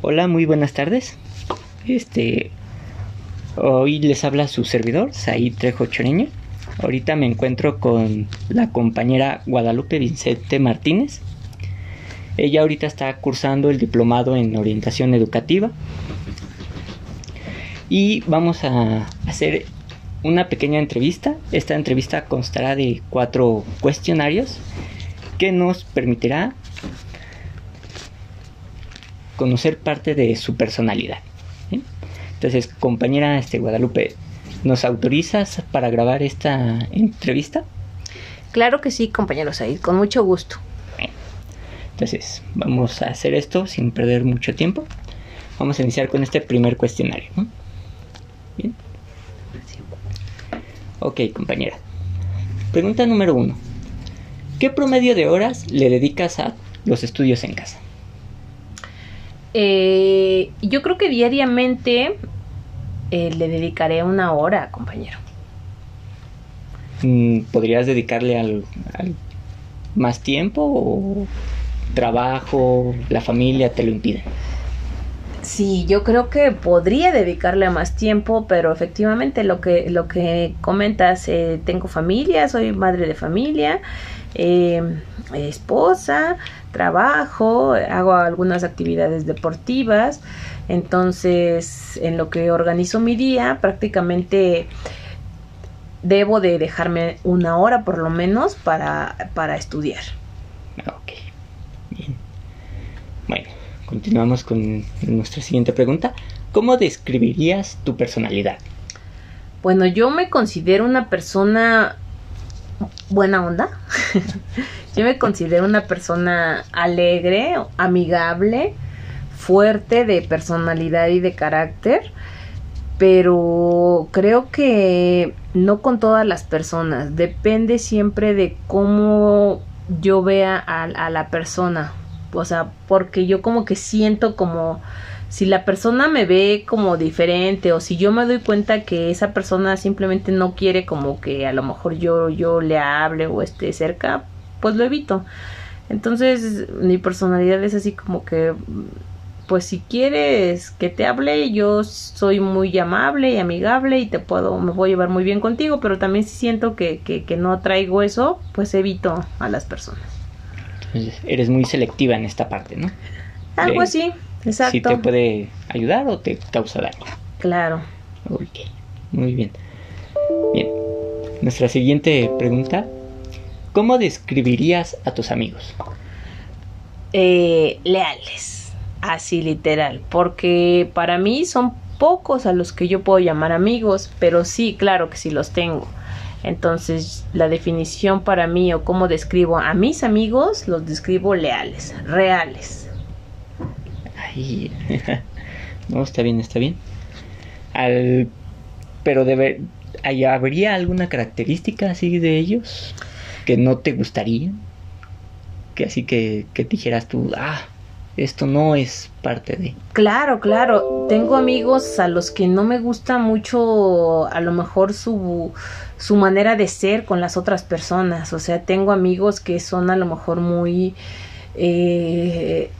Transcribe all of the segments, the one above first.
Hola, muy buenas tardes. Este, hoy les habla su servidor, Said Trejo Choreño. Ahorita me encuentro con la compañera Guadalupe Vicente Martínez. Ella ahorita está cursando el diplomado en orientación educativa. Y vamos a hacer una pequeña entrevista. Esta entrevista constará de cuatro cuestionarios que nos permitirá conocer parte de su personalidad. Entonces, compañera este, Guadalupe, ¿nos autorizas para grabar esta entrevista? Claro que sí, compañero Said, con mucho gusto. Entonces, vamos a hacer esto sin perder mucho tiempo. Vamos a iniciar con este primer cuestionario. Bien. Ok, compañera. Pregunta número uno. ¿Qué promedio de horas le dedicas a los estudios en casa? Eh, yo creo que diariamente eh, le dedicaré una hora, compañero. Mm, ¿Podrías dedicarle al, más tiempo o trabajo, la familia te lo impiden? Sí, yo creo que podría dedicarle a más tiempo, pero efectivamente lo que lo que comentas, eh, tengo familia, soy madre de familia, esposa, trabajo, hago algunas actividades deportivas, entonces en lo que organizo mi día prácticamente debo de dejarme una hora por lo menos para, para estudiar. Ok, bien. Bueno, continuamos con nuestra siguiente pregunta. ¿Cómo describirías tu personalidad? Bueno, yo me considero una persona buena onda. Yo me considero una persona alegre, amigable, fuerte de personalidad y de carácter, pero creo que no con todas las personas. Depende siempre de cómo yo vea a, la persona. O sea, porque yo como que siento como si la persona me ve como diferente o si yo me doy cuenta que esa persona simplemente no quiere como que a lo mejor yo yo le hable o esté cerca, pues lo evito. Entonces, mi personalidad es así como que pues si quieres que te hable, yo soy muy amable y amigable y te puedo, me voy a llevar muy bien contigo, pero también si siento que, que, que no traigo eso, pues evito a las personas. Entonces, eres muy selectiva en esta parte, ¿no? Algo así. Exacto. Si te puede ayudar o te causa daño. Claro. Ok, muy bien. Bien, nuestra siguiente pregunta. ¿Cómo describirías a tus amigos? Eh, leales, así literal, porque para mí son pocos a los que yo puedo llamar amigos, pero sí, claro que sí los tengo. Entonces, la definición para mí o cómo describo a mis amigos, los describo leales, reales no, está bien, está bien. Al, pero debe, ¿habría alguna característica así de ellos que no te gustaría? Que así que, que dijeras tú, ah, esto no es parte de. Claro, claro. Tengo amigos a los que no me gusta mucho, a lo mejor su, su manera de ser con las otras personas. O sea, tengo amigos que son a lo mejor muy eh,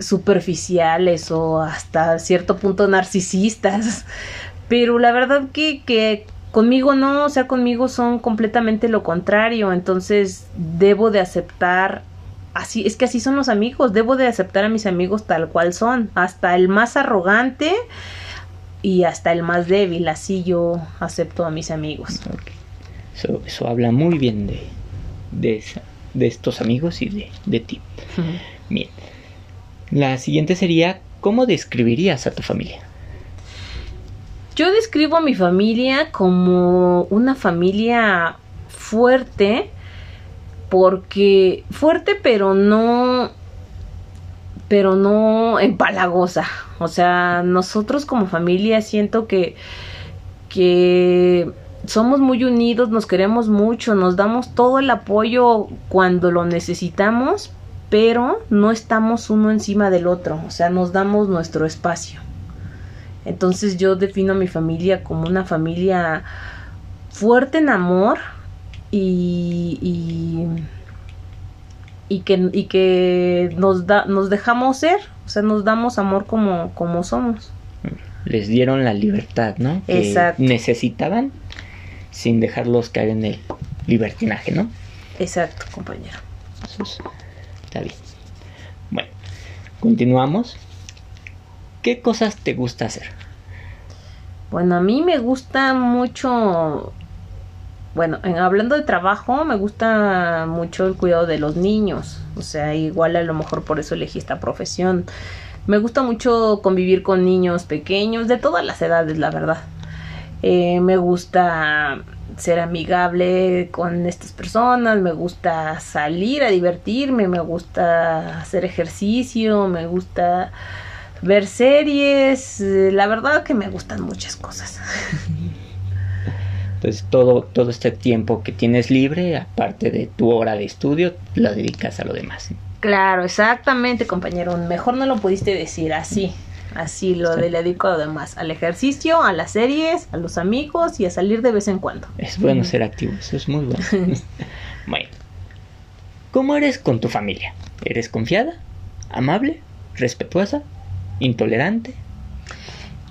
superficiales o hasta cierto punto narcisistas. Pero la verdad que, que conmigo no, o sea, conmigo son completamente lo contrario. Entonces debo de aceptar así, es que así son los amigos, debo de aceptar a mis amigos tal cual son, hasta el más arrogante y hasta el más débil, así yo acepto a mis amigos. Eso, eso habla muy bien de, de esa de estos amigos y de, de ti. Bien. La siguiente sería, ¿cómo describirías a tu familia? Yo describo a mi familia como una familia fuerte, porque fuerte pero no pero no empalagosa. O sea, nosotros como familia siento que que somos muy unidos, nos queremos mucho, nos damos todo el apoyo cuando lo necesitamos, pero no estamos uno encima del otro, o sea, nos damos nuestro espacio. Entonces yo defino a mi familia como una familia fuerte en amor y, y, y que, y que nos, da, nos dejamos ser, O sea, nos damos amor como, como somos. Les dieron la libertad, ¿no? Que Exacto. necesitaban sin dejarlos caer en el libertinaje, ¿no? Exacto, compañero. Está bien. Bueno, continuamos. ¿Qué cosas te gusta hacer? Bueno, a mí me gusta mucho, bueno, en, hablando de trabajo, me gusta mucho el cuidado de los niños. O sea, igual a lo mejor por eso elegí esta profesión. Me gusta mucho convivir con niños pequeños, de todas las edades, la verdad. Eh, me gusta ser amigable con estas personas, me gusta salir a divertirme, me gusta hacer ejercicio, me gusta ver series, eh, la verdad que me gustan muchas cosas. Pues todo, todo este tiempo que tienes libre, aparte de tu hora de estudio, lo dedicas a lo demás. Claro, exactamente, compañero. Mejor no lo pudiste decir así. Así lo de dedico a lo demás. Al ejercicio, a las series, a los amigos y a salir de vez en cuando. Es bueno ser activo, eso es muy bueno. bueno, ¿cómo eres con tu familia? ¿Eres confiada? ¿Amable? ¿Respetuosa? ¿Intolerante?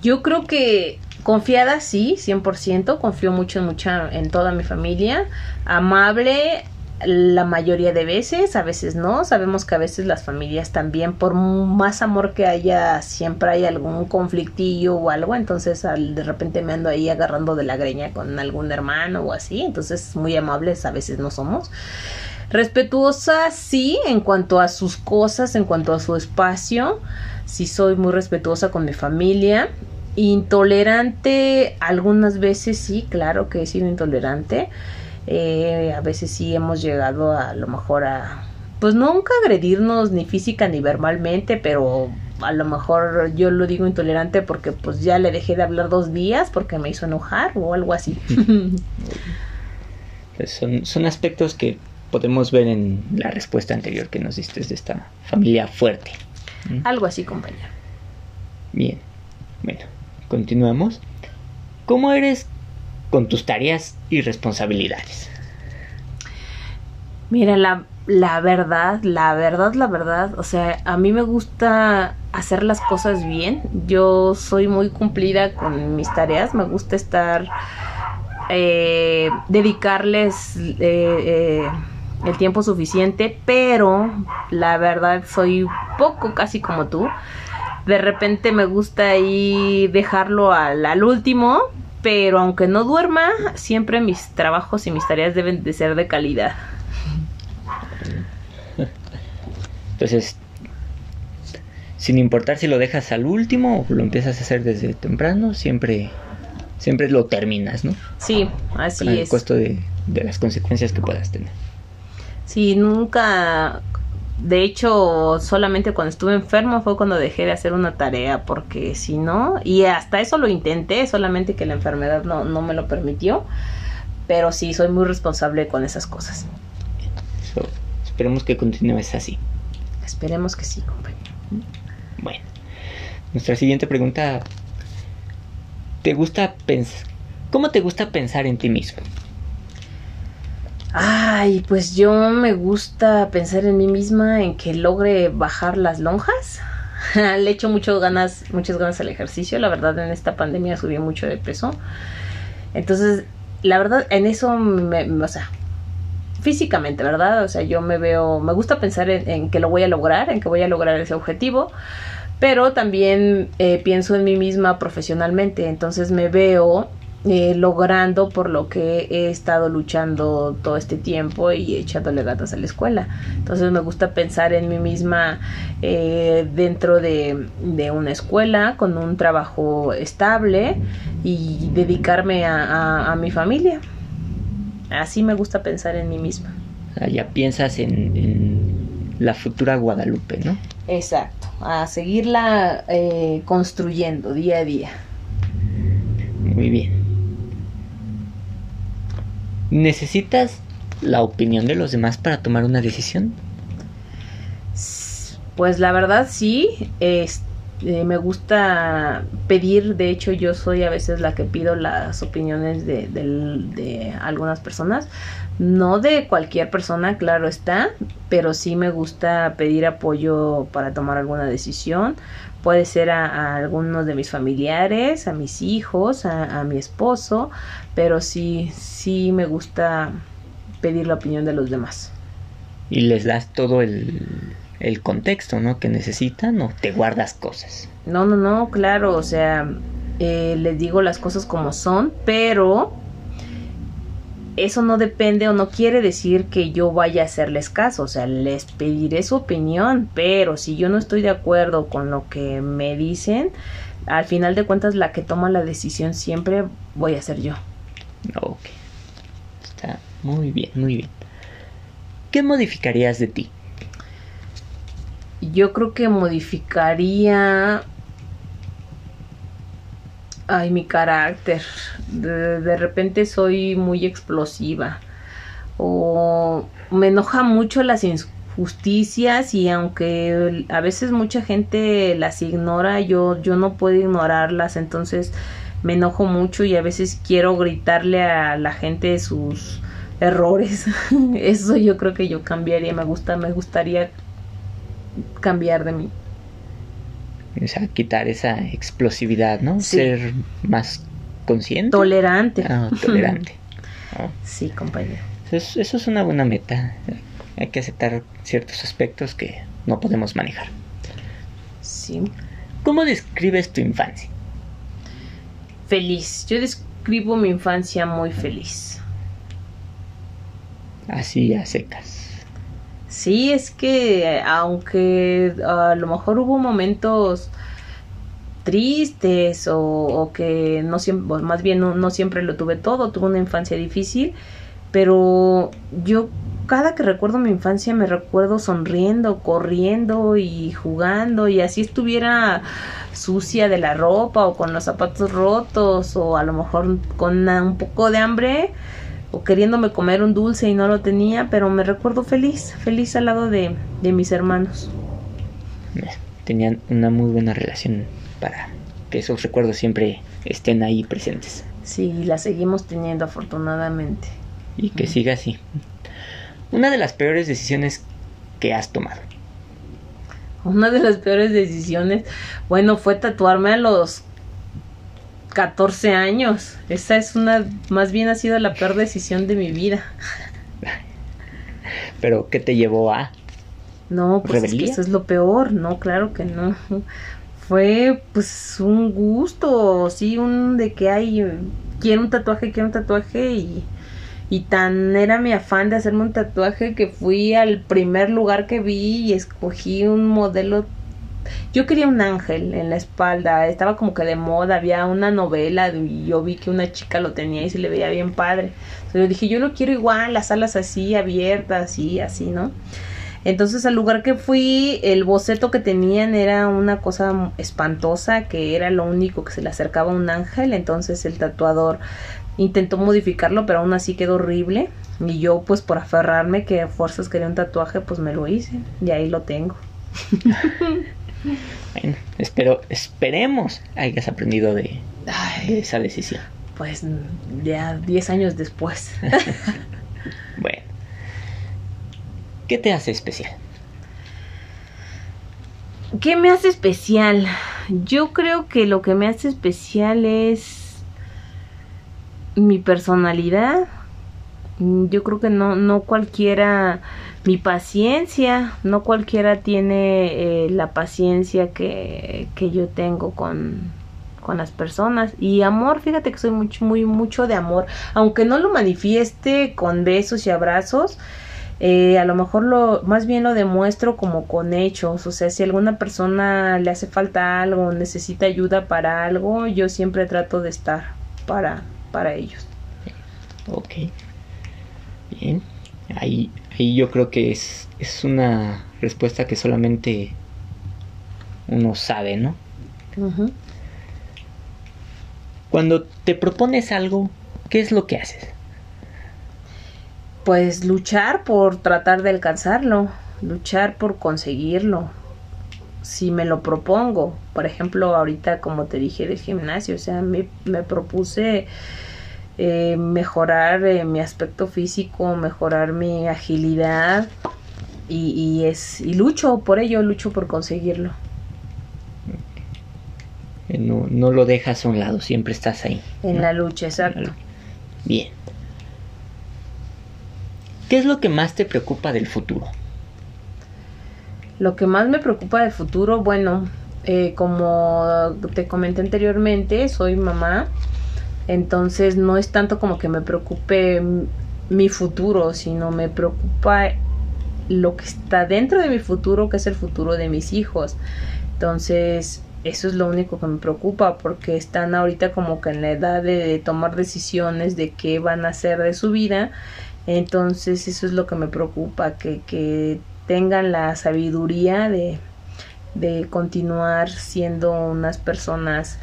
Yo creo que confiada, sí, 100%. Confío mucho en, mucha, en toda mi familia. Amable, la mayoría de veces, a veces no. Sabemos que a veces las familias también, por más amor que haya, siempre hay algún conflictillo o algo. Entonces, al, de repente me ando ahí agarrando de la greña con algún hermano o así. Entonces, muy amables a veces no somos. Respetuosa, sí, en cuanto a sus cosas, en cuanto a su espacio. Sí soy muy respetuosa con mi familia. Intolerante, algunas veces sí, claro que he sido intolerante. Eh, a veces sí hemos llegado a, lo mejor a, pues nunca agredirnos ni física ni verbalmente, pero a lo mejor yo lo digo intolerante porque pues ya le dejé de hablar dos días porque me hizo enojar o algo así. Son, son aspectos que podemos ver en la respuesta anterior que nos diste de esta familia fuerte. ¿Mm? algo así, compañero. Bien, bueno, continuamos. ¿Cómo eres con tus tareas y responsabilidades? Mira, la, la verdad, la verdad, la verdad, o sea, a mí me gusta hacer las cosas bien. Yo soy muy cumplida con mis tareas, me gusta estar, eh, dedicarles eh, eh, el tiempo suficiente, pero la verdad soy poco casi como tú. De repente me gusta ahí dejarlo al, al último, pero aunque no duerma, siempre mis trabajos y mis tareas deben de ser de calidad. Entonces, sin importar si lo dejas al último o lo empiezas a hacer desde temprano, siempre, siempre lo terminas, ¿no? Sí, así es. costo de, de las consecuencias que puedas tener. Sí, nunca. De hecho, solamente cuando estuve enfermo fue cuando dejé de hacer una tarea, porque si no, y hasta eso lo intenté, solamente que la enfermedad no, no me lo permitió. Pero sí, soy muy responsable con esas cosas. So, esperemos que continúes así. Esperemos que sí, compañero. Bueno, nuestra siguiente pregunta. ¿Te gusta pensar? ¿Cómo te gusta pensar en ti mismo? Ay, pues yo me gusta pensar en mí misma, en que logre bajar las lonjas. Le echo mucho ganas, muchas ganas al ejercicio. La verdad, en esta pandemia subí mucho de peso. Entonces, la verdad, en eso, me, me- o sea, físicamente, ¿verdad? O sea, yo me veo, me gusta pensar en, en que lo voy a lograr, en que voy a lograr ese objetivo. Pero también eh, pienso en mí misma profesionalmente. Entonces me veo eh, logrando por lo que he estado luchando todo este tiempo y echándole gatas a la escuela. Entonces me gusta pensar en mí misma eh, dentro de, de una escuela con un trabajo estable y dedicarme a, a- a mi familia. Así me gusta pensar en mí misma. Ya piensas en, en la futura Guadalupe, ¿no? Exacto, a seguirla eh, construyendo día a día. Muy bien. ¿Necesitas la opinión de los demás para tomar una decisión? Pues la verdad sí, es- eh, me gusta pedir, de hecho yo soy a veces la que pido las opiniones de, de, algunas personas, no de cualquier persona, claro está, pero sí me gusta pedir apoyo para tomar alguna decisión, puede ser a, algunos de mis familiares, a mis hijos, a, a, mi esposo, pero sí, sí me gusta pedir la opinión de los demás. Y les das todo el el contexto, ¿no? Que necesitan o te guardas cosas. No, no, no, claro, o sea, eh, les digo las cosas como son, pero eso no depende o no quiere decir que yo vaya a hacerles caso, o sea, les pediré su opinión, pero si yo no estoy de acuerdo con lo que me dicen, al final de cuentas la que toma la decisión siempre voy a ser yo. Ok, está muy bien, muy bien. ¿Qué modificarías de ti? Yo creo que modificaría ay mi carácter. De, repente soy muy explosiva. O me enoja mucho las injusticias y aunque a veces mucha gente las ignora yo yo no puedo ignorarlas. Entonces me enojo mucho y a veces quiero gritarle a la gente sus errores. Eso yo creo que yo cambiaría. Me gusta me gustaría cambiar de mí. O sea, quitar esa explosividad, ¿no? Ser más consciente. Tolerante. Ah, tolerante. Sí, compañero. Eso es, una buena meta. Hay que aceptar ciertos aspectos que no podemos manejar. Sí. ¿Cómo describes tu infancia? Feliz. Yo describo mi infancia muy feliz. Así a secas. Sí, es que aunque a lo mejor hubo momentos tristes o, que no siempre, más bien no, siempre lo tuve todo, tuve una infancia difícil, pero yo cada que recuerdo mi infancia me recuerdo sonriendo, corriendo y jugando y así estuviera sucia de la ropa o con los zapatos rotos o a lo mejor con un poco de hambre, o queriéndome comer un dulce y no lo tenía, pero me recuerdo feliz, feliz al lado de, mis hermanos. Tenían una muy buena relación para que esos recuerdos siempre estén ahí presentes. Sí, la seguimos teniendo afortunadamente. Y que siga así. Una de las peores decisiones que has tomado. Una de las peores decisiones, bueno, fue tatuarme a los 14 años. Esa es una, más bien ha sido la peor decisión de mi vida. Pero, ¿qué te llevó a? No, pues es que eso es lo peor, no, claro que no. Fue pues un gusto, sí, un de que hay, quiero un tatuaje, quiero un tatuaje y, y tan era mi afán de hacerme un tatuaje que fui al primer lugar que vi y escogí un modelo yo quería un ángel en la espalda, estaba como que de moda, había una novela y yo vi que una chica lo tenía y se le veía bien padre. Entonces yo dije, yo lo quiero igual, las alas así, abiertas y así, ¿no? Entonces al lugar que fui, el boceto que tenían era una cosa espantosa, que era lo único que se le acercaba a un ángel, entonces el tatuador intentó modificarlo, pero aún así quedó horrible. Y yo pues por aferrarme que a fuerzas quería un tatuaje, pues me lo hice y ahí lo tengo. Bueno, espero, esperemos hayas aprendido de, esa decisión. Pues ya 10 años después. bueno. ¿Qué te hace especial? ¿Qué me hace especial? Yo creo que lo que me hace especial es mi personalidad. Yo creo que no, no cualquiera mi paciencia, no cualquiera tiene eh, la paciencia que, que yo tengo con, con las personas. Y amor fíjate que soy mucho muy mucho de amor. Aunque no lo manifieste con besos y abrazos eh, a lo mejor lo más bien lo demuestro como con hechos. O sea si alguna persona le hace falta algo necesita ayuda para algo yo siempre trato de estar para para ellos. Ok. Bien ahí y yo creo que es, es una respuesta que solamente uno sabe, ¿no? Cuando te propones algo, ¿qué es lo que haces? Pues luchar por tratar de alcanzarlo, luchar por conseguirlo. si me lo propongo. Por ejemplo, ahorita como te dije del gimnasio, o sea, me, me propuse eh, mejorar eh, mi aspecto físico, mejorar mi agilidad y, y, es y lucho por ello, lucho por conseguirlo. No, no lo dejas a un lado, siempre estás ahí. En ¿no? la lucha, exacto. Bien. ¿Qué es lo que más te preocupa del futuro? Lo que más me preocupa del futuro, bueno, eh, como te comenté anteriormente, soy mamá, entonces no es tanto como que me preocupe mi futuro, sino me preocupa lo que está dentro de mi futuro, que es el futuro de mis hijos. Entonces, eso es lo único que me preocupa porque están ahorita como que en la edad de tomar decisiones de qué van a hacer de su vida. Entonces, eso es lo que me preocupa, que, que tengan la sabiduría de, de continuar siendo unas personas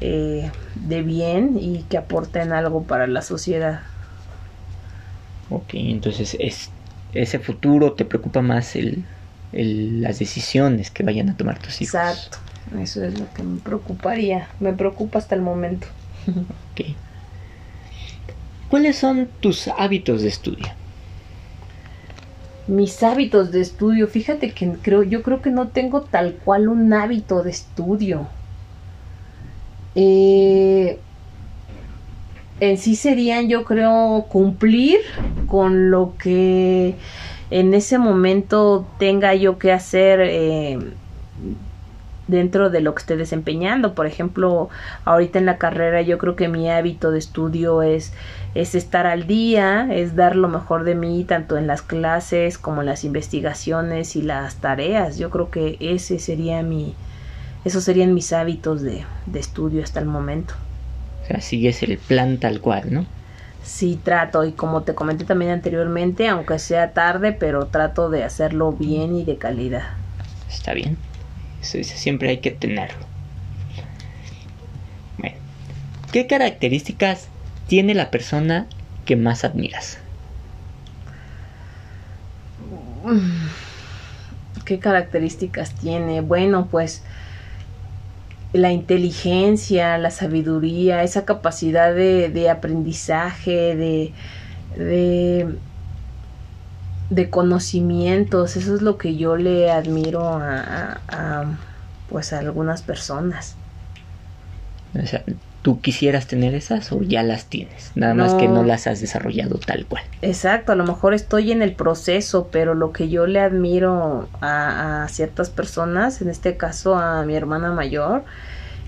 eh, de bien y que aporten algo para la sociedad. Ok, entonces es, ese futuro te preocupa más el, el, las decisiones que vayan a tomar tus hijos. Exacto, eso es lo que me preocuparía, me preocupa hasta el momento. Ok. ¿Cuáles son tus hábitos de estudio? mis hábitos de estudio, fíjate que creo, yo creo que no tengo tal cual un hábito de estudio. Eh, en sí serían, yo creo, cumplir con lo que en ese momento tenga yo que hacer eh, dentro de lo que esté desempeñando. Por ejemplo, ahorita en la carrera yo creo que mi hábito de estudio es, es estar al día, es dar lo mejor de mí tanto en las clases como en las investigaciones y las tareas. Yo creo que ese sería mi, esos serían mis hábitos de, de estudio hasta el momento. O sea, sigues el plan tal cual, ¿no? Sí, trato, y como te comenté también anteriormente, aunque sea tarde, pero trato de hacerlo bien y de calidad. Está bien. Eso, eso siempre hay que tenerlo. Bueno, ¿qué características tiene la persona que más admiras? ¿Qué características tiene? Bueno, pues la inteligencia, la sabiduría, esa capacidad de, de aprendizaje, de, de, conocimientos, eso es lo que yo le admiro a, pues a algunas personas. ¿Tú quisieras tener esas o ya las tienes? Nada no. más que no las has desarrollado tal cual. Exacto, a lo mejor estoy en el proceso, pero lo que yo le admiro a, a ciertas personas, en este caso a mi hermana mayor,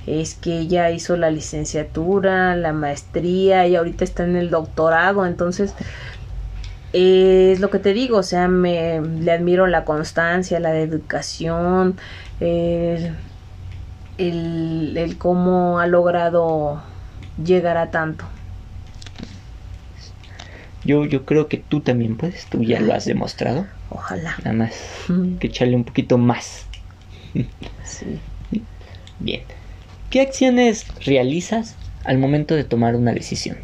es que ella hizo la licenciatura, la maestría y ahorita está en el doctorado, entonces eh, es lo que te digo, o sea, me le admiro la constancia, la dedicación, eh, el, el cómo ha logrado llegar a tanto. Yo, yo creo que tú también puedes, tú ya lo has demostrado. Ojalá. Nada más que echarle un poquito más. Sí. Bien. ¿Qué acciones realizas al momento de tomar una decisión?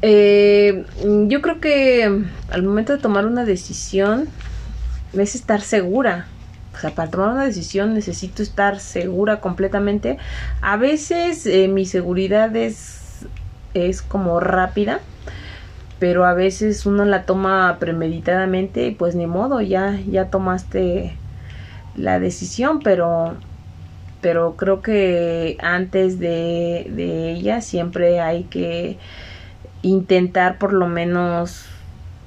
Eh, yo creo que al momento de tomar una decisión es estar segura. O sea, para tomar una decisión necesito estar segura completamente. A veces eh, mi seguridad es, es como rápida, pero a veces uno la toma premeditadamente y pues ni modo, ya, ya tomaste la decisión, pero pero creo que antes de, de ella siempre hay que intentar por lo menos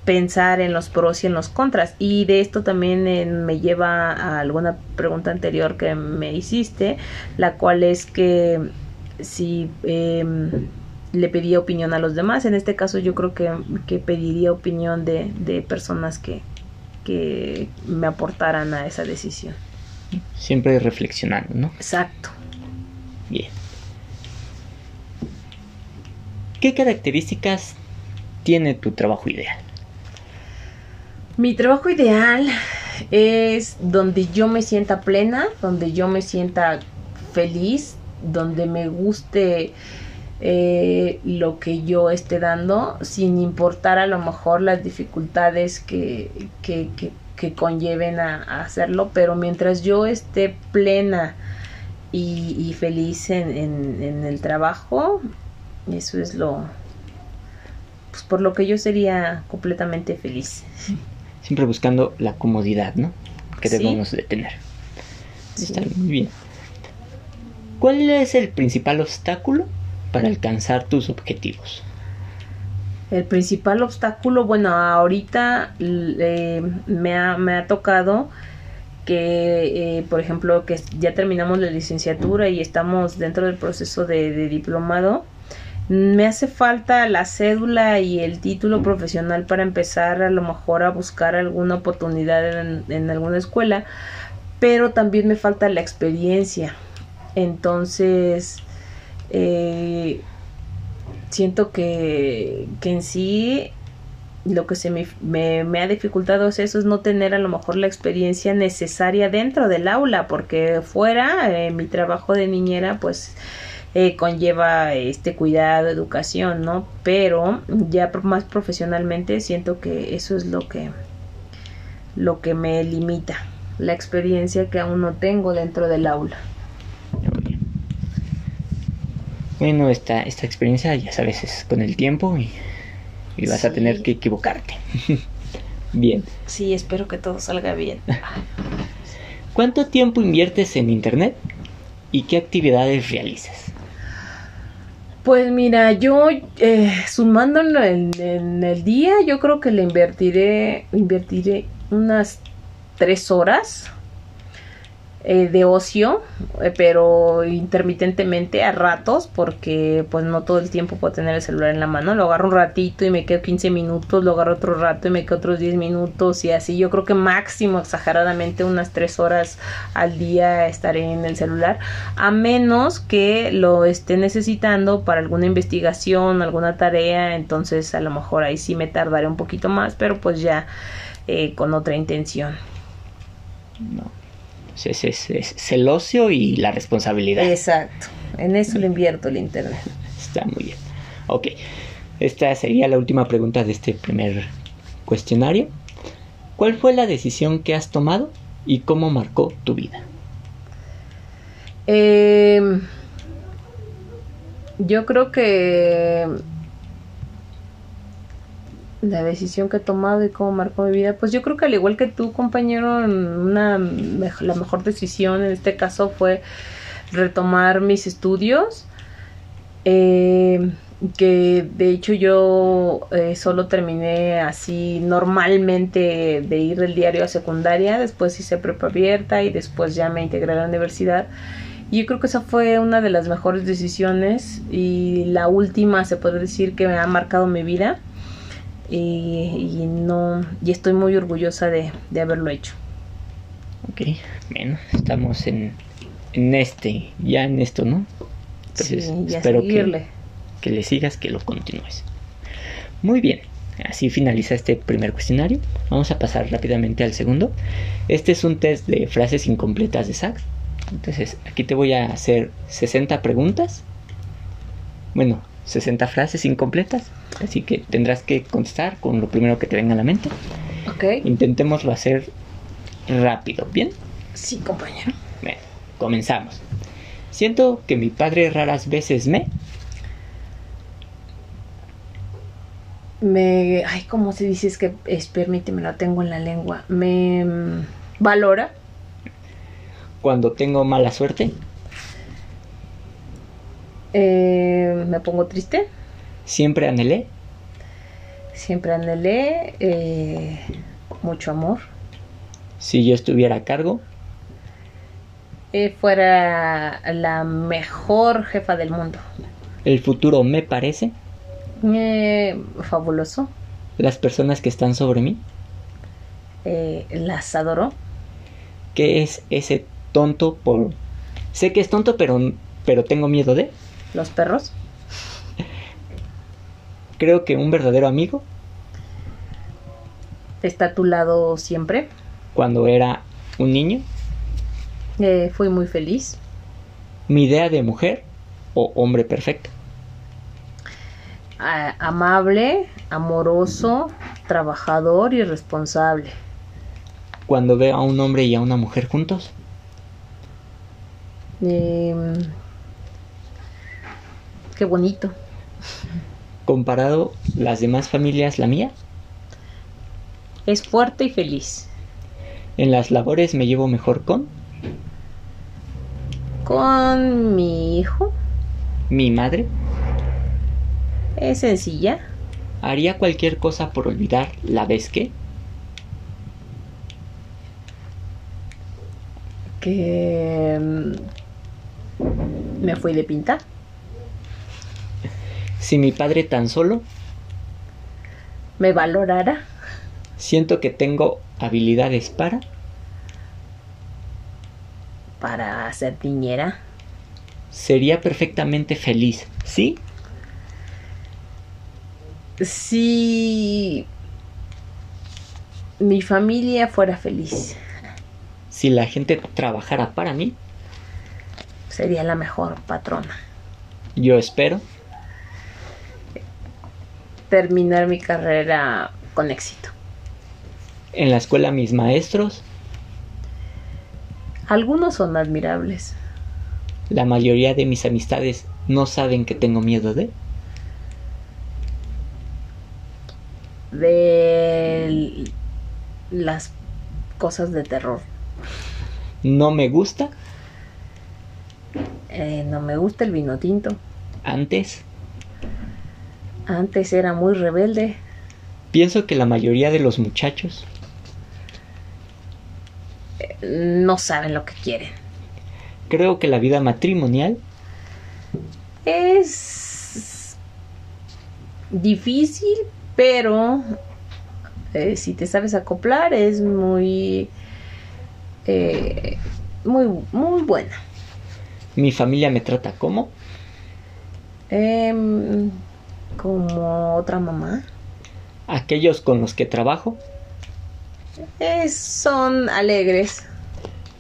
pensar en los pros y en los contras. Y de esto también eh, me lleva a alguna pregunta anterior que me hiciste, la cual es que si eh, le pedía opinión a los demás, en este caso yo creo que, que pediría opinión de, de personas que, que me aportaran a esa decisión. Siempre reflexionando, ¿no? Exacto. Bien. ¿Qué características tiene tu trabajo ideal? Mi trabajo ideal es donde yo me sienta plena, donde yo me sienta feliz, donde me guste eh, lo que yo esté dando, sin importar a lo mejor las dificultades que, que, que, conlleven a, hacerlo, pero mientras yo esté plena y, feliz en, en, el trabajo, eso es lo, pues por lo que yo sería completamente feliz. Siempre buscando la comodidad, ¿no? Que debemos de tener. Está muy bien. ¿Cuál es el principal obstáculo para alcanzar tus objetivos? El principal obstáculo, bueno, ahorita eh, me, ha, me, ha, tocado que, eh, por ejemplo, que ya terminamos la licenciatura y estamos dentro del proceso de, diplomado. Me hace falta la cédula y el título profesional para empezar a lo mejor a buscar alguna oportunidad en, en alguna escuela, pero también me falta la experiencia. Entonces, eh, siento que, en sí lo que se me, ha dificultado es eso, es no tener a lo mejor la experiencia necesaria dentro del aula, porque fuera eh, mi trabajo de niñera pues eh, conlleva este cuidado, educación, ¿no? Pero ya más profesionalmente siento que eso es lo que lo que me limita, la experiencia que aún no tengo dentro del aula. Bueno, esta, esta experiencia ya sabes es con el tiempo y, vas a tener que equivocarte. bien. Sí, espero que todo salga bien. ¿Cuánto tiempo inviertes en Internet y qué actividades realizas? Pues mira, yo eh, sumándolo en, en, el día, yo creo que le invertiré, invertiré unas tres horas eh, de ocio, eh, pero intermitentemente a ratos, porque pues no todo el tiempo puedo tener el celular en la mano. Lo agarro un ratito y me quedo 15 minutos, lo agarro otro rato y me quedo otros 10 minutos y así. Yo creo que máximo, exageradamente, unas 3 horas al día estaré en el celular, a menos que lo esté necesitando para alguna investigación, alguna tarea, entonces a lo mejor ahí sí me tardaré un poquito más, pero pues ya eh, con otra intención. No. Es, el ocio y la responsabilidad. Exacto. En eso le invierto el Internet. Está muy bien. Ok. Esta sería la última pregunta de este primer cuestionario. ¿Cuál fue la decisión que has tomado y cómo marcó tu vida? Em, yo creo que la decisión que he tomado y cómo marcó mi vida, pues yo creo que al igual que tú, compañero, una, la mejor decisión en este caso fue retomar mis estudios. Eh, que de hecho yo eh, solo terminé así normalmente de ir del diario a secundaria, después hice prepa abierta y después ya me integré a la universidad. Y yo creo que esa fue una de las mejores decisiones y la última se puede decir que me ha marcado mi vida y, no y estoy muy orgullosa de, haberlo hecho. Ok, bueno, estamos en, en este, ya en esto, ¿no? Entonces espero que, que le sigas, que lo continúes. Muy bien, así finaliza este primer cuestionario. Vamos a pasar rápidamente al segundo. Este es un test de frases incompletas de Sachs. Entonces, aquí te voy a hacer 60 preguntas. Bueno, 60 frases incompletas. Así que tendrás que contestar con lo primero que te venga a la mente. Ok. Intentémoslo hacer rápido, ¿bien? Sí, compañero. Bien, comenzamos. Siento que mi padre raras veces me... Me... Ay, ¿cómo se dice? Es que, es, permíteme, lo tengo en la lengua. Me... Mm, valora. Cuando tengo mala suerte. Eh, me pongo triste. Siempre anhelé. Siempre anhelé eh, mucho amor. Si yo estuviera a cargo. Eh, fuera la mejor jefa del mundo. El futuro me parece. Eh, fabuloso. Las personas que están sobre mí. las adoro. ¿Qué es ese tonto por... Sé que es tonto, pero, pero tengo miedo de... Los perros. Creo que un verdadero amigo. Está a tu lado siempre. Cuando era un niño. Eh, fui muy feliz. Mi idea de mujer o hombre perfecto. amable, amoroso, trabajador y responsable. Cuando veo a un hombre y a una mujer juntos. Em, qué bonito. Comparado las demás familias, la mía. Es fuerte y feliz. En las labores me llevo mejor con Con mi hijo. mi madre. Es sencilla. Haría cualquier cosa por olvidar la vez que. Que em, me fui de pinta. Si mi padre tan solo, Me valorara. siento que tengo habilidades para. Para ser niñera. Sería perfectamente feliz, ¿sí? Si mi familia fuera feliz, Si la gente trabajara para mí, sería la mejor patrona. yo espero. Terminar mi carrera con éxito. En la escuela mis maestros, Algunos son admirables. la mayoría de mis amistades no saben que tengo miedo de. De las cosas de terror. No me gusta Eh, no me gusta el vino tinto. antes. Antes era muy rebelde. Pienso que la mayoría de los muchachos No saben lo que quieren. creo que la vida matrimonial Es difícil, pero eh, si te sabes acoplar es muy, eh, muy, muy buena. mi familia me trata como Em, como otra mamá. aquellos con los que trabajo, Es- son alegres.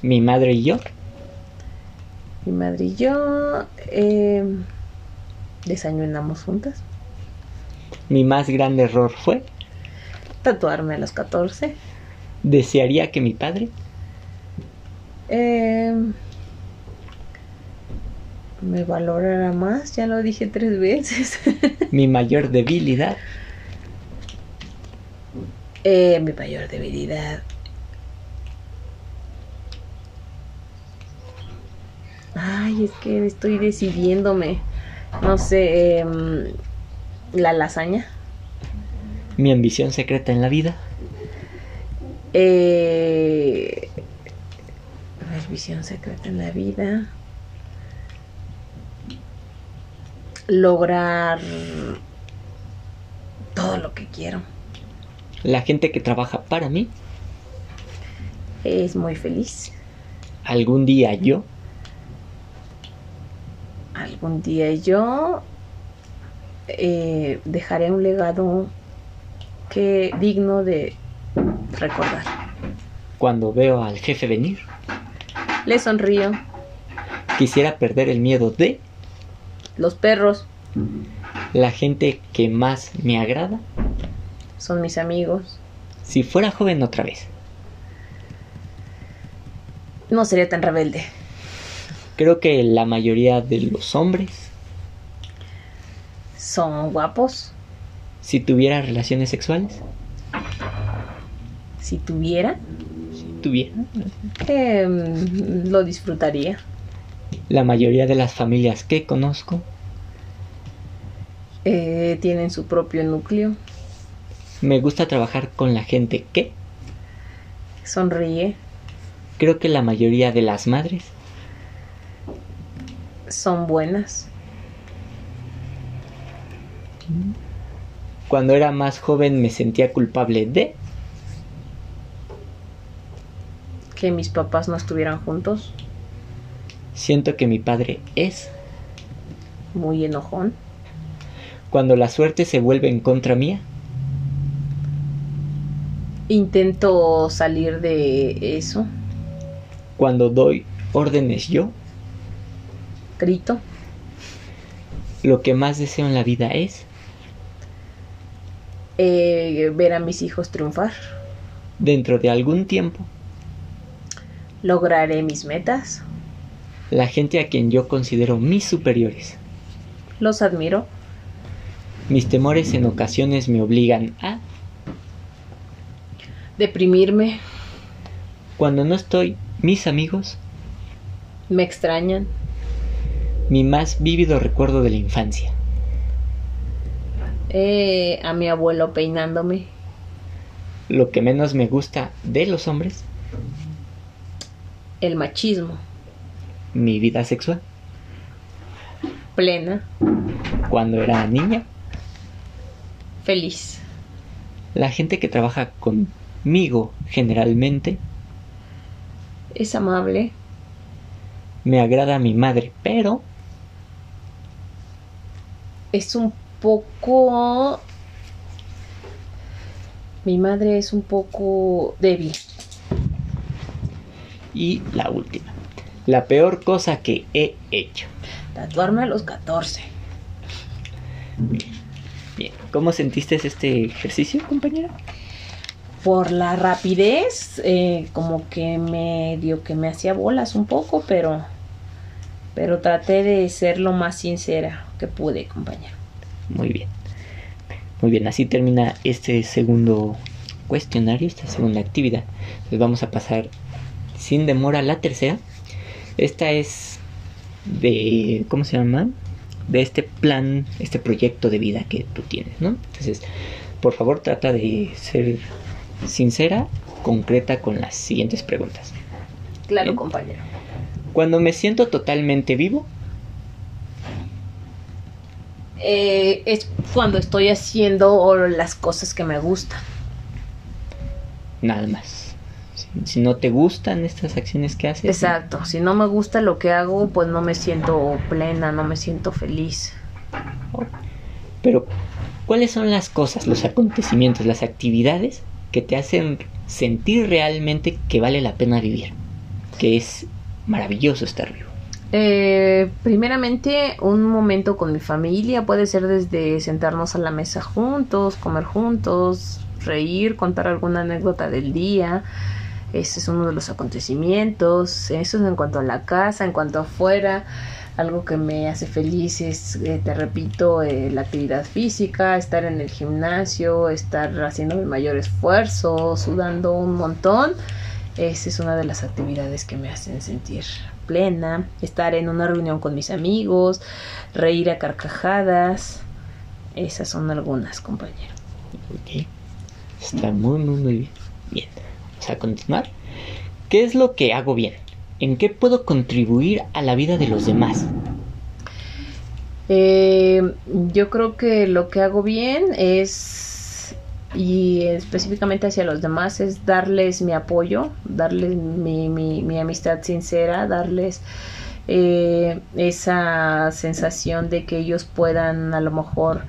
mi madre y yo. Mi madre y yo em, desayunamos juntas. Mi más grande error fue Tatuarme a los 14. desearía que mi padre Em, me valorara más, ya lo dije tres veces. mi mayor debilidad Eh, mi mayor debilidad. Ay, es que estoy decidiéndome. No sé, em, la lasaña. mi ambición secreta en la vida Eh, a ver, visión secreta en la vida. Lograr todo lo que quiero. la gente que trabaja para mí Es muy feliz. algún día yo Algún día yo eh, dejaré un legado que digno de recordar. cuando veo al jefe venir Le sonrío. quisiera perder el miedo de Los perros la gente que más me agrada son mis amigos. si fuera joven otra vez No sería tan rebelde. creo que la mayoría de los hombres Son guapos. si tuviera relaciones sexuales Si tuviera, si tuviera em, lo disfrutaría. La mayoría de las familias que conozco Eh, tienen su propio núcleo. me gusta trabajar con la gente que Sonríe. creo que la mayoría de las madres Son buenas. cuando era más joven me sentía culpable de Que mis papás no estuvieran juntos. Siento que mi padre es Muy enojón. cuando la suerte se vuelve en contra mía Intento salir de eso. cuando doy órdenes yo Grito. lo que más deseo en la vida es eh, ver a mis hijos triunfar. dentro de algún tiempo Lograré mis metas. La gente a quien yo considero mis superiores. Los admiro. Mis temores en ocasiones me obligan a... Deprimirme. Cuando no estoy, mis amigos. Me extrañan. Mi más vívido recuerdo de la infancia. Eh, a mi abuelo peinándome. Lo que menos me gusta de los hombres. El machismo. Mi vida sexual. Plena. Cuando era niña. Feliz. La gente que trabaja conmigo generalmente. Es amable. Me agrada mi madre, pero... Es un poco... Mi madre es un poco débil. Y la última. La peor cosa que he hecho. Tatuarme a los 14. Bien. ¿Cómo sentiste este ejercicio, compañera? Por la rapidez, eh, como que me dio que me hacía bolas un poco, pero, pero traté de ser lo más sincera que pude, compañero. Muy bien. Muy bien, así termina este segundo cuestionario, esta segunda actividad. Entonces vamos a pasar sin demora a la tercera. Esta es de, ¿cómo se llama? De este plan, este proyecto de vida que tú tienes, ¿no? Entonces, por favor, trata de ser sincera, concreta con las siguientes preguntas. Claro, Bien. compañero. Cuando me siento totalmente vivo, Eh, es cuando estoy haciendo las cosas que me gustan. nada más. Si, no te gustan estas acciones que haces, Exacto. Si no me gusta lo que hago, pues no me siento plena, no me siento feliz. Pero, ¿cuáles son las cosas, los acontecimientos, las actividades que te hacen sentir realmente que vale la pena vivir? Que es maravilloso estar vivo. Eh, primeramente, un momento con mi familia puede ser desde sentarnos a la mesa juntos, comer juntos, reír, contar alguna anécdota del día. Ese es uno de los acontecimientos. Eso es en cuanto a la casa, en cuanto afuera. Algo que me hace feliz es, eh, te repito, eh, la actividad física, estar en el gimnasio, estar haciendo mi mayor esfuerzo, sudando un montón. Esa es una de las actividades que me hacen sentir plena. Estar en una reunión con mis amigos, reír a carcajadas. Esas son algunas, compañero. Ok. Está muy, muy bien. Bien. Vamos a continuar. ¿Qué es lo que hago bien? ¿En qué puedo contribuir a la vida de los demás? Eh, yo creo que lo que hago bien es, y específicamente hacia los demás, es darles mi apoyo, darles mi, mi, mi amistad sincera, darles eh, esa sensación de que ellos puedan a lo mejor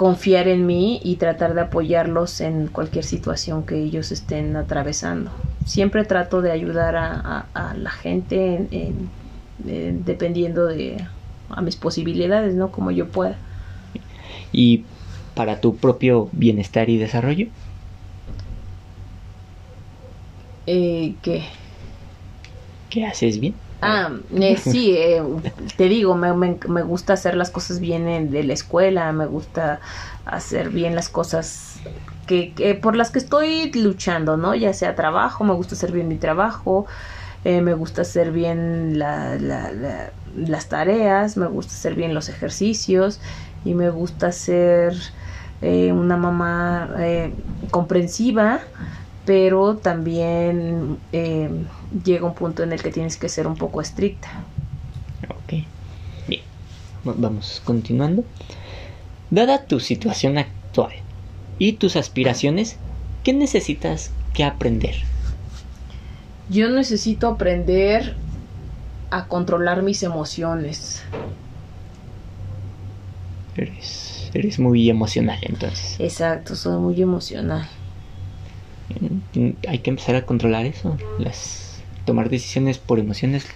confiar en mí y tratar de apoyarlos en cualquier situación que ellos estén atravesando. Siempre trato de ayudar a, a, a la gente en, en, en, dependiendo de a mis posibilidades, ¿no? Como yo pueda. ¿Y para tu propio bienestar y desarrollo? Eh, ¿Qué? ¿Qué haces bien? Ah, eh, sí, eh, te digo, me, me, me, gusta hacer las cosas bien en, de la escuela, me gusta hacer bien las cosas que, que, por las que estoy luchando, ¿no? Ya sea trabajo, me gusta hacer bien mi trabajo, eh, me gusta hacer bien la, la, la, las tareas, me gusta hacer bien los ejercicios y me gusta ser eh, una mamá eh, comprensiva, pero también eh, llega un punto en el que tienes que ser un poco estricta. Ok, bien, vamos continuando. Dada tu situación actual y tus aspiraciones, ¿qué necesitas que aprender? Yo necesito aprender a controlar mis emociones. Eres, eres muy emocional entonces. Exacto, soy muy emocional. Hay que empezar a controlar eso. Las tomar decisiones por emociones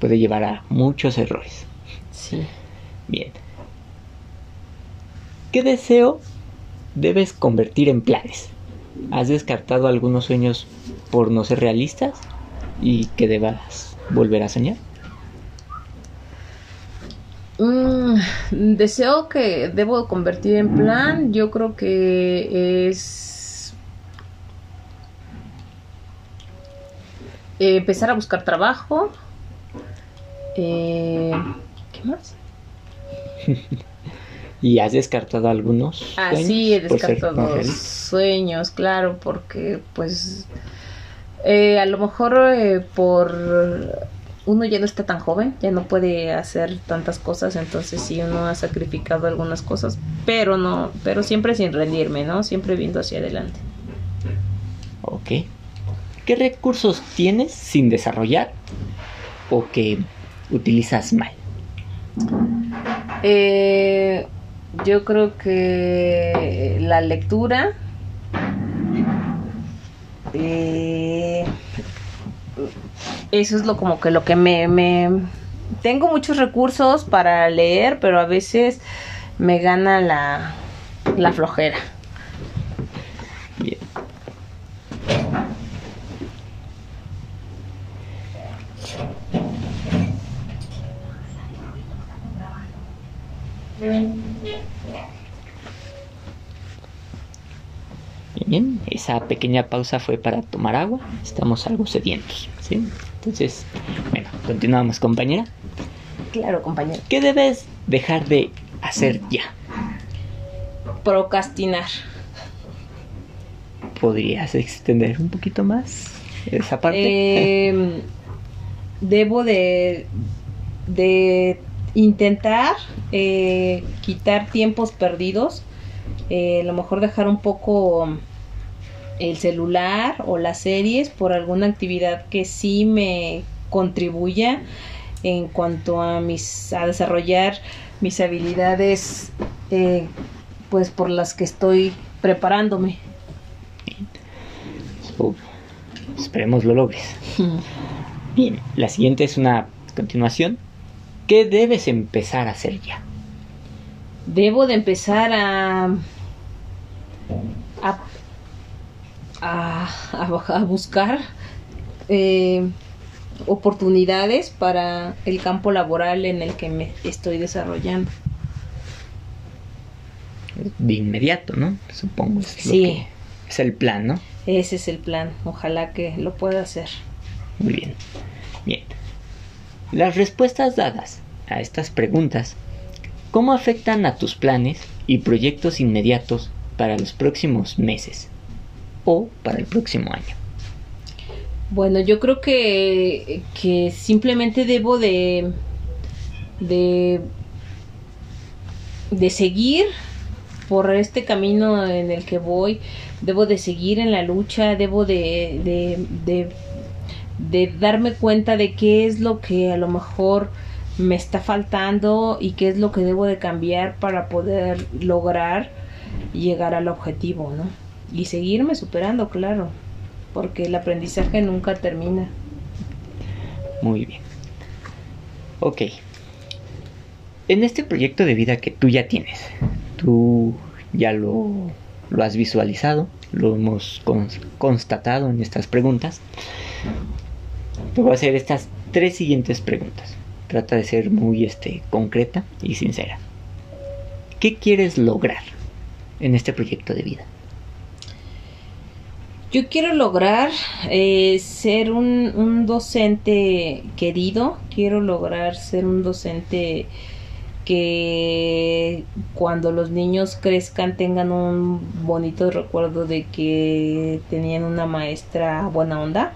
puede llevar a muchos errores. Sí. Bien. ¿Qué deseo debes convertir en planes? ¿Has descartado algunos sueños por no ser realistas? y que debas volver a soñar? Mm, deseo que debo convertir en plan, yo creo que es eh, empezar a buscar trabajo. Eh, ¿Qué más? ¿Y has descartado algunos? Ah, sueños sí, he descartado sueños, claro, porque pues eh, a lo mejor eh, por uno ya no está tan joven, ya no puede hacer tantas cosas, entonces sí uno ha sacrificado algunas cosas, pero no, pero siempre sin rendirme, ¿no? Siempre viendo hacia adelante. Ok. ¿Qué recursos tienes sin desarrollar o que utilizas mal? Eh, yo creo que la lectura. eh, eso es lo como que lo que me, me tengo muchos recursos para leer, pero a veces me gana la, la flojera. Bien. Bien, esa pequeña pausa fue para tomar agua. Estamos algo sedientos, ¿sí? Entonces, bueno, continuamos, compañera. Claro, compañero. ¿Qué debes dejar de hacer ya? Procrastinar. ¿Podrías extender un poquito más esa parte? Eh, debo de, de intentar eh, quitar tiempos perdidos. Eh, a lo mejor dejar un poco el celular o las series por alguna actividad que sí me contribuya en cuanto a mis a desarrollar mis habilidades eh, pues por las que estoy preparándome Uf, esperemos lo logres. Bien, la siguiente es una continuación. ¿Qué debes empezar a hacer ya? debo de empezar a a, a, a- a buscar eh, oportunidades para el campo laboral en el que me estoy desarrollando. De inmediato, ¿no? Supongo es Sí. es el plan, ¿no? Ese es el plan. Ojalá que lo pueda hacer. Muy bien. Bien. Las respuestas dadas a estas preguntas, ¿cómo afectan a tus planes y proyectos inmediatos para los próximos meses o para el próximo año? Bueno, yo creo que, que simplemente debo de, de, de seguir por este camino en el que voy, debo de seguir en la lucha, debo de, de, de, de darme cuenta de qué es lo que a lo mejor me está faltando y qué es lo que debo de cambiar para poder lograr llegar al objetivo, ¿no? Y seguirme superando, claro porque el aprendizaje nunca termina. Muy bien. Ok. En este proyecto de vida que tú ya tienes, tú ya lo, lo has visualizado, lo hemos cons- constatado en estas preguntas. Te voy a hacer estas tres siguientes preguntas. Trata de ser muy este, concreta y sincera. ¿Qué quieres lograr en este proyecto de vida? Yo quiero lograr eh, ser un, un docente querido, quiero lograr ser un docente que cuando los niños crezcan tengan un bonito recuerdo de que tenían una maestra buena onda.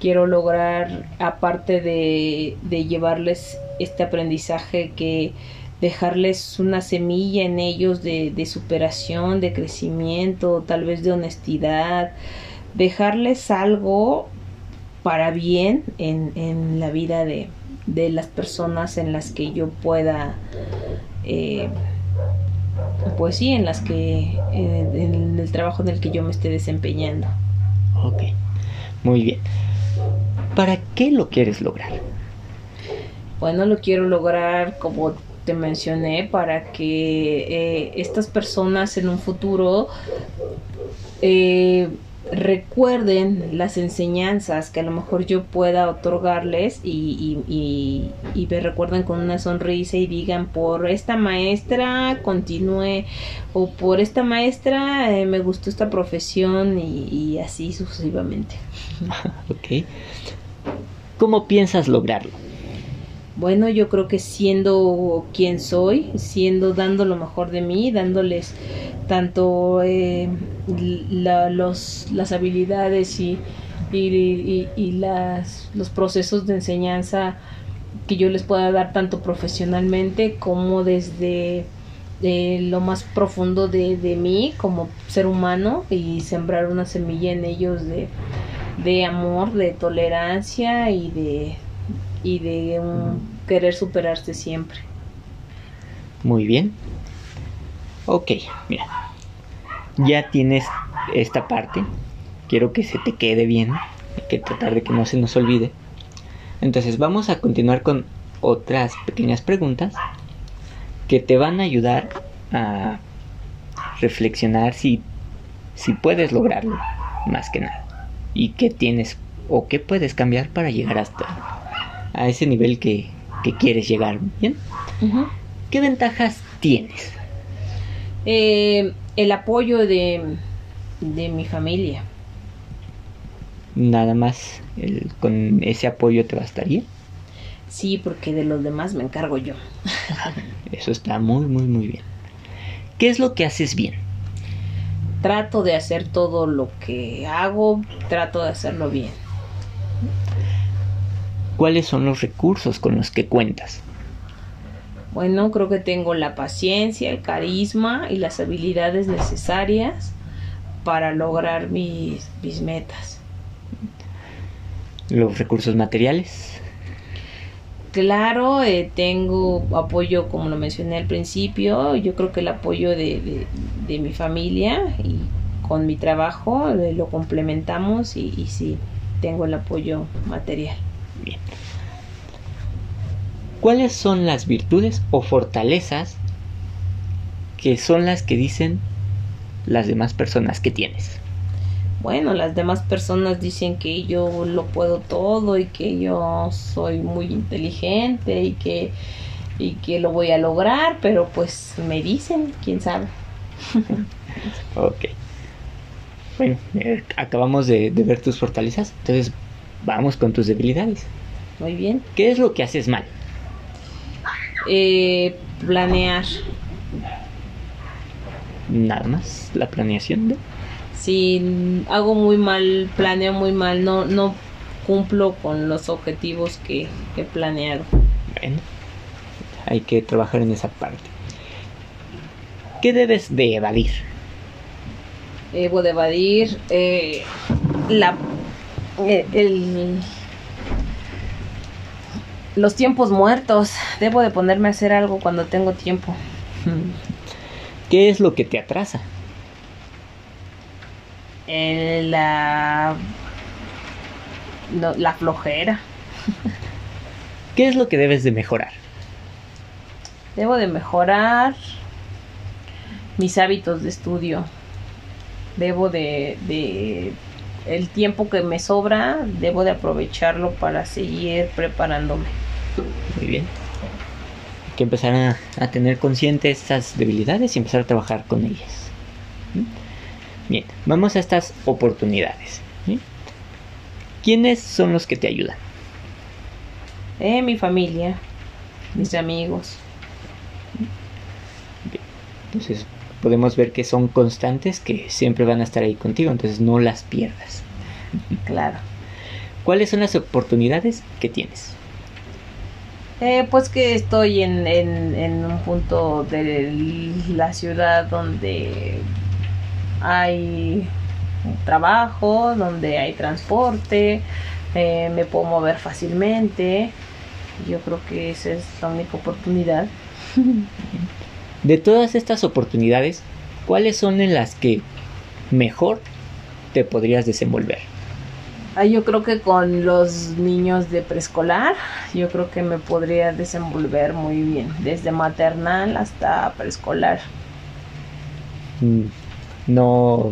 Quiero lograr, aparte de, de llevarles este aprendizaje, que dejarles una semilla en ellos de, de superación, de crecimiento, tal vez de honestidad, dejarles algo para bien en, en la vida de, de las personas en las que yo pueda, eh, pues sí, en las que, eh, en el trabajo en el que yo me esté desempeñando. Ok, muy bien. ¿Para qué lo quieres lograr? Bueno, lo quiero lograr como te mencioné para que eh, estas personas en un futuro eh, recuerden las enseñanzas que a lo mejor yo pueda otorgarles y, y, y, me recuerden con una sonrisa y digan por esta maestra continúe o por esta maestra eh, me gustó esta profesión y, así sucesivamente. ok. ¿Cómo piensas lograrlo? Bueno, yo creo que siendo quien soy, siendo dando lo mejor de mí, dándoles tanto eh, los, las habilidades y, y, las, los procesos de enseñanza que yo les pueda dar tanto profesionalmente como desde lo más profundo de, de, mí como ser humano y sembrar una semilla en ellos de, de amor, de tolerancia y de, y de querer superarse siempre. Muy bien. Ok, mira. Ya tienes esta parte. Quiero que se te quede bien. Hay que tratar de que no se nos olvide. Entonces vamos a continuar con otras pequeñas preguntas que te van a ayudar a reflexionar si, si puedes lograrlo, más que nada. Y qué tienes o qué puedes cambiar para llegar hasta a ese nivel que, quieres llegar. ¿Bien? ¿Qué ventajas tienes? Eh, el apoyo de, de mi familia. Nada más con ese apoyo te bastaría. Sí, porque de los demás me encargo yo. Eso está muy, muy, muy bien. ¿Qué es lo que haces bien? Trato de hacer todo lo que hago, trato de hacerlo bien. ¿Cuáles son los recursos con los que cuentas? Bueno, creo que tengo la paciencia, el carisma y las habilidades necesarias para lograr mis, mis metas. ¿Los recursos materiales? Claro, eh, tengo apoyo, como lo mencioné al principio, yo creo que el apoyo de, de, mi familia y con mi trabajo eh, lo complementamos y, y sí, tengo el apoyo material. Bien. ¿Cuáles son las virtudes o fortalezas que son las que dicen las demás personas que tienes? Bueno, las demás personas dicen que yo lo puedo todo y que yo soy muy inteligente y que y que lo voy a lograr, pero pues me dicen, quién sabe. ok. Bueno, eh, acabamos de, de ver tus fortalezas, entonces vamos con tus debilidades. Muy bien. ¿Qué es lo que haces mal? Eh, planear. Nada más, la planeación de. Si hago muy mal, planeo muy mal, no, no cumplo con los objetivos que he planeado. Bueno, hay que trabajar en esa parte. ¿Qué debes de evadir? Debo de evadir eh, la, eh, el, los tiempos muertos. Debo de ponerme a hacer algo cuando tengo tiempo. ¿Qué es lo que te atrasa? la, la flojera. ¿Qué es lo que debes de mejorar? Debo de mejorar mis hábitos de estudio. Debo de, de el tiempo que me sobra, debo de aprovecharlo para seguir preparándome. Muy bien. Hay que empezar a, tener conscientes estas debilidades y empezar a trabajar con ellas. Bien, vamos a estas oportunidades. ¿Quiénes son los que te ayudan? Eh, mi familia, mis amigos. Entonces podemos ver que son constantes, que siempre van a estar ahí contigo, entonces no las pierdas. Claro. ¿Cuáles son las oportunidades que tienes? Eh, pues que estoy en, en, un punto de la ciudad donde hay trabajo, donde hay transporte, eh, me puedo mover fácilmente. Yo creo que esa es la única oportunidad. De todas estas oportunidades, ¿cuáles son en las que mejor te podrías desenvolver? yo creo que con los niños de preescolar, yo creo que me podría desenvolver muy bien, desde maternal hasta preescolar. Mm, no,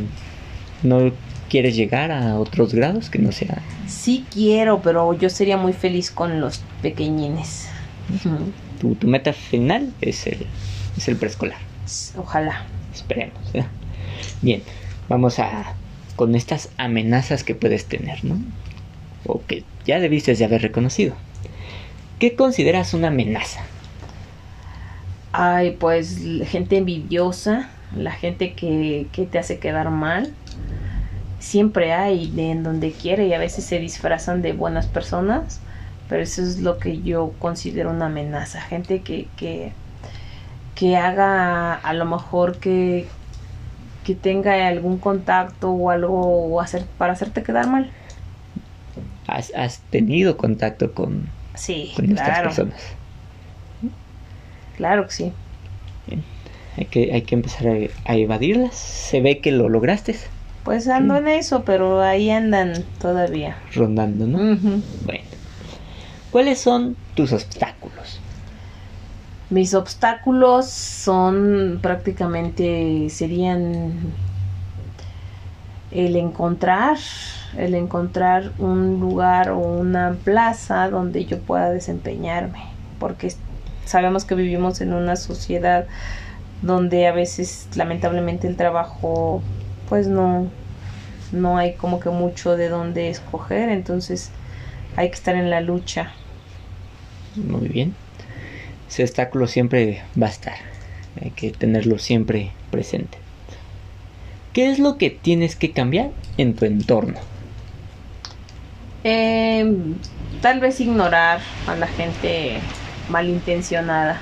no ¿Quieres llegar a otros grados que no sea? Sí quiero, pero yo sería muy feliz con los pequeñines. Tu, tu meta final es el, es el preescolar. Ojalá. Esperemos. ¿eh? Bien, vamos a con estas amenazas que puedes tener, ¿no? O que ya debiste de haber reconocido. ¿Qué consideras una amenaza? Ay, pues gente envidiosa, la gente que, que te hace quedar mal. Siempre hay de en donde quiere y a veces se disfrazan de buenas personas, pero eso es lo que yo considero una amenaza. Gente que, que, que haga a lo mejor que, que tenga algún contacto o algo o hacer, para hacerte quedar mal. ¿Has, has tenido contacto con, Sí, con estas personas? Claro que sí. Hay que, hay que empezar a, a evadirlas. Se ve que lo lograste Pues ando en eso, pero ahí andan todavía. rondando, ¿no? Bueno. ¿Cuáles son tus obstáculos? Mis obstáculos son prácticamente serían el encontrar, el encontrar un lugar o una plaza donde yo pueda desempeñarme, porque sabemos que vivimos en una sociedad donde a veces lamentablemente el trabajo pues no no hay como que mucho de dónde escoger, entonces hay que estar en la lucha. Muy bien. Ese obstáculo siempre va a estar. Hay que tenerlo siempre presente. ¿Qué es lo que tienes que cambiar en tu entorno? Eh, tal vez ignorar a la gente malintencionada.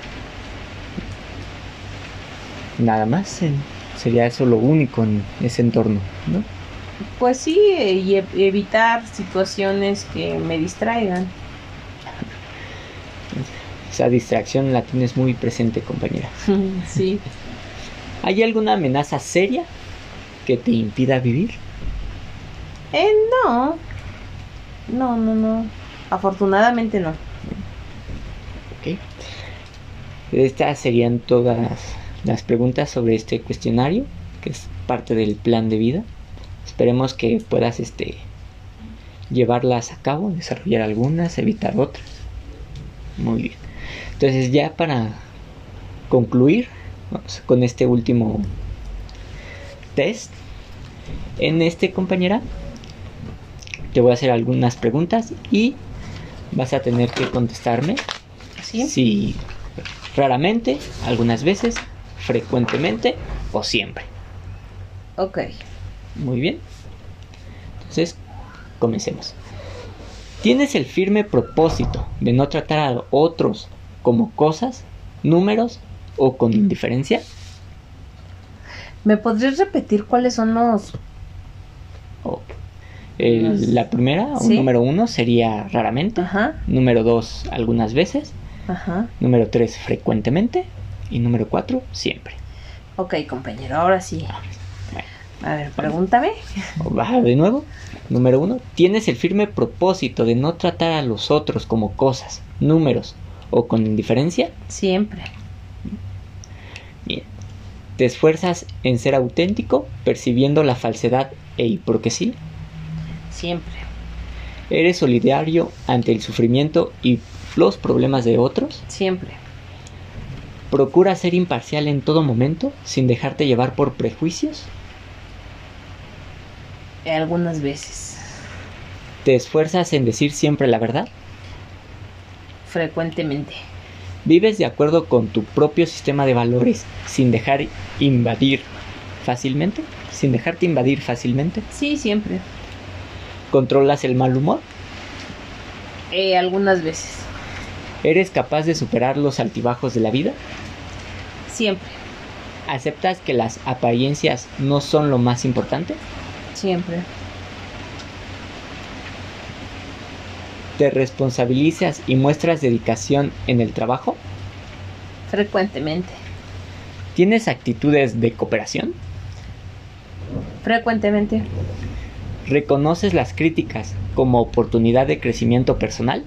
Nada más. sería eso lo único en ese entorno, ¿no? Pues sí, y e- evitar situaciones que me distraigan. Esa distracción la tienes muy presente, compañera. sí. ¿Hay alguna amenaza seria que te impida vivir? Eh, no. No, no, no. Afortunadamente no. Ok. Estas serían todas las preguntas sobre este cuestionario, que es parte del plan de vida. Esperemos que puedas este, llevarlas a cabo, desarrollar algunas, evitar otras. Muy bien. Entonces ya para concluir vamos con este último test. En este compañera te voy a hacer algunas preguntas y vas a tener que contestarme ¿Sí? si raramente, algunas veces, frecuentemente o siempre. Ok. Muy bien. Entonces, comencemos. ¿Tienes el firme propósito de no tratar a otros como cosas, números o con indiferencia? ¿Me podrías repetir cuáles son los... O, el- la primera, o número uno, sería raramente. Ajá, Número dos, algunas veces. ajá. Número tres, frecuentemente. Y número cuatro, siempre. Ok, compañero, ahora sí. Bueno. A ver, pregúntame. Va de nuevo. Número uno, tienes el firme propósito de no tratar a los otros como cosas, números o con indiferencia. Siempre. Bien. Te esfuerzas en ser auténtico, percibiendo la falsedad e hipocresía. Siempre. Eres solidario ante el sufrimiento y los problemas de otros. Siempre. Procura ser imparcial en todo momento, sin dejarte llevar por prejuicios. Algunas veces. Te esfuerzas en decir siempre la verdad. Frecuentemente. Vives de acuerdo con tu propio sistema de valores sin dejar invadir fácilmente, sin dejarte invadir fácilmente. Sí, siempre. Controlas el mal humor. Eh, algunas veces. Eres capaz de superar los altibajos de la vida. Siempre. Aceptas que las apariencias no son lo más importante. Siempre. Te responsabilizas y muestras dedicación en el trabajo. Frecuentemente. Tienes actitudes de cooperación. Frecuentemente. Reconoces las críticas como oportunidad de crecimiento personal.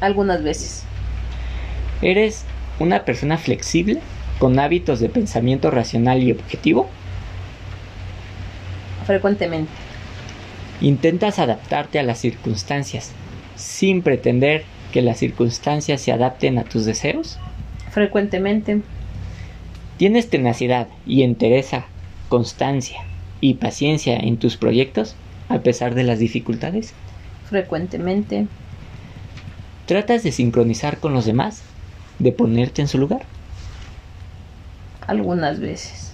Algunas veces. Eres una persona flexible con hábitos de pensamiento racional y objetivo. Frecuentemente. Intentas adaptarte a las circunstancias sin pretender que las circunstancias se adapten a tus deseos. Frecuentemente. Tienes tenacidad y entereza, constancia y paciencia en tus proyectos a pesar de las dificultades. Frecuentemente. Tratas de sincronizar con los demás, de ponerte en su lugar. Algunas veces.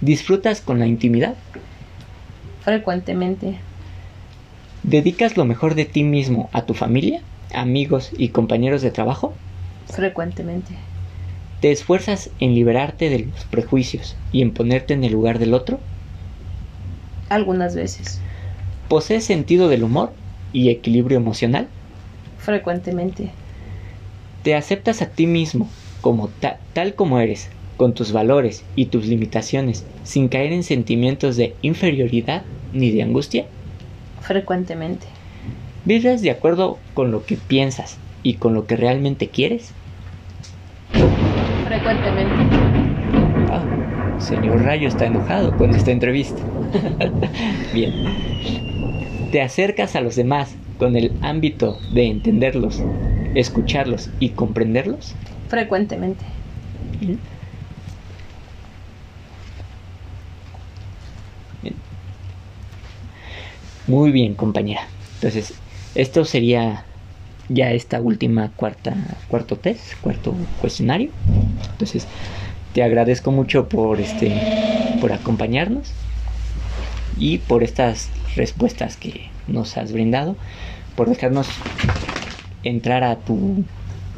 Disfrutas con la intimidad. Frecuentemente. ¿Dedicas lo mejor de ti mismo a tu familia, amigos y compañeros de trabajo? Frecuentemente. ¿Te esfuerzas en liberarte de los prejuicios y en ponerte en el lugar del otro? Algunas veces. ¿Posees sentido del humor y equilibrio emocional? Frecuentemente. ¿Te aceptas a ti mismo como ta tal como eres, con tus valores y tus limitaciones, sin caer en sentimientos de inferioridad ni de angustia? Frecuentemente. ¿Vives de acuerdo con lo que piensas y con lo que realmente quieres? Frecuentemente. Ah, señor Rayo está enojado con esta entrevista. Bien. ¿Te acercas a los demás con el ámbito de entenderlos, escucharlos y comprenderlos? Frecuentemente. Muy bien, compañera. Entonces, esto sería ya esta última cuarta, cuarto test, cuarto cuestionario. Entonces, te agradezco mucho por este, por acompañarnos y por estas respuestas que nos has brindado, por dejarnos entrar a tu,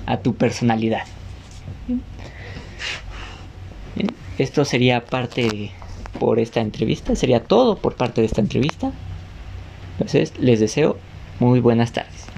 a tu personalidad. Esto sería parte por esta entrevista, sería todo por parte de esta entrevista. Entonces, les deseo muy buenas tardes.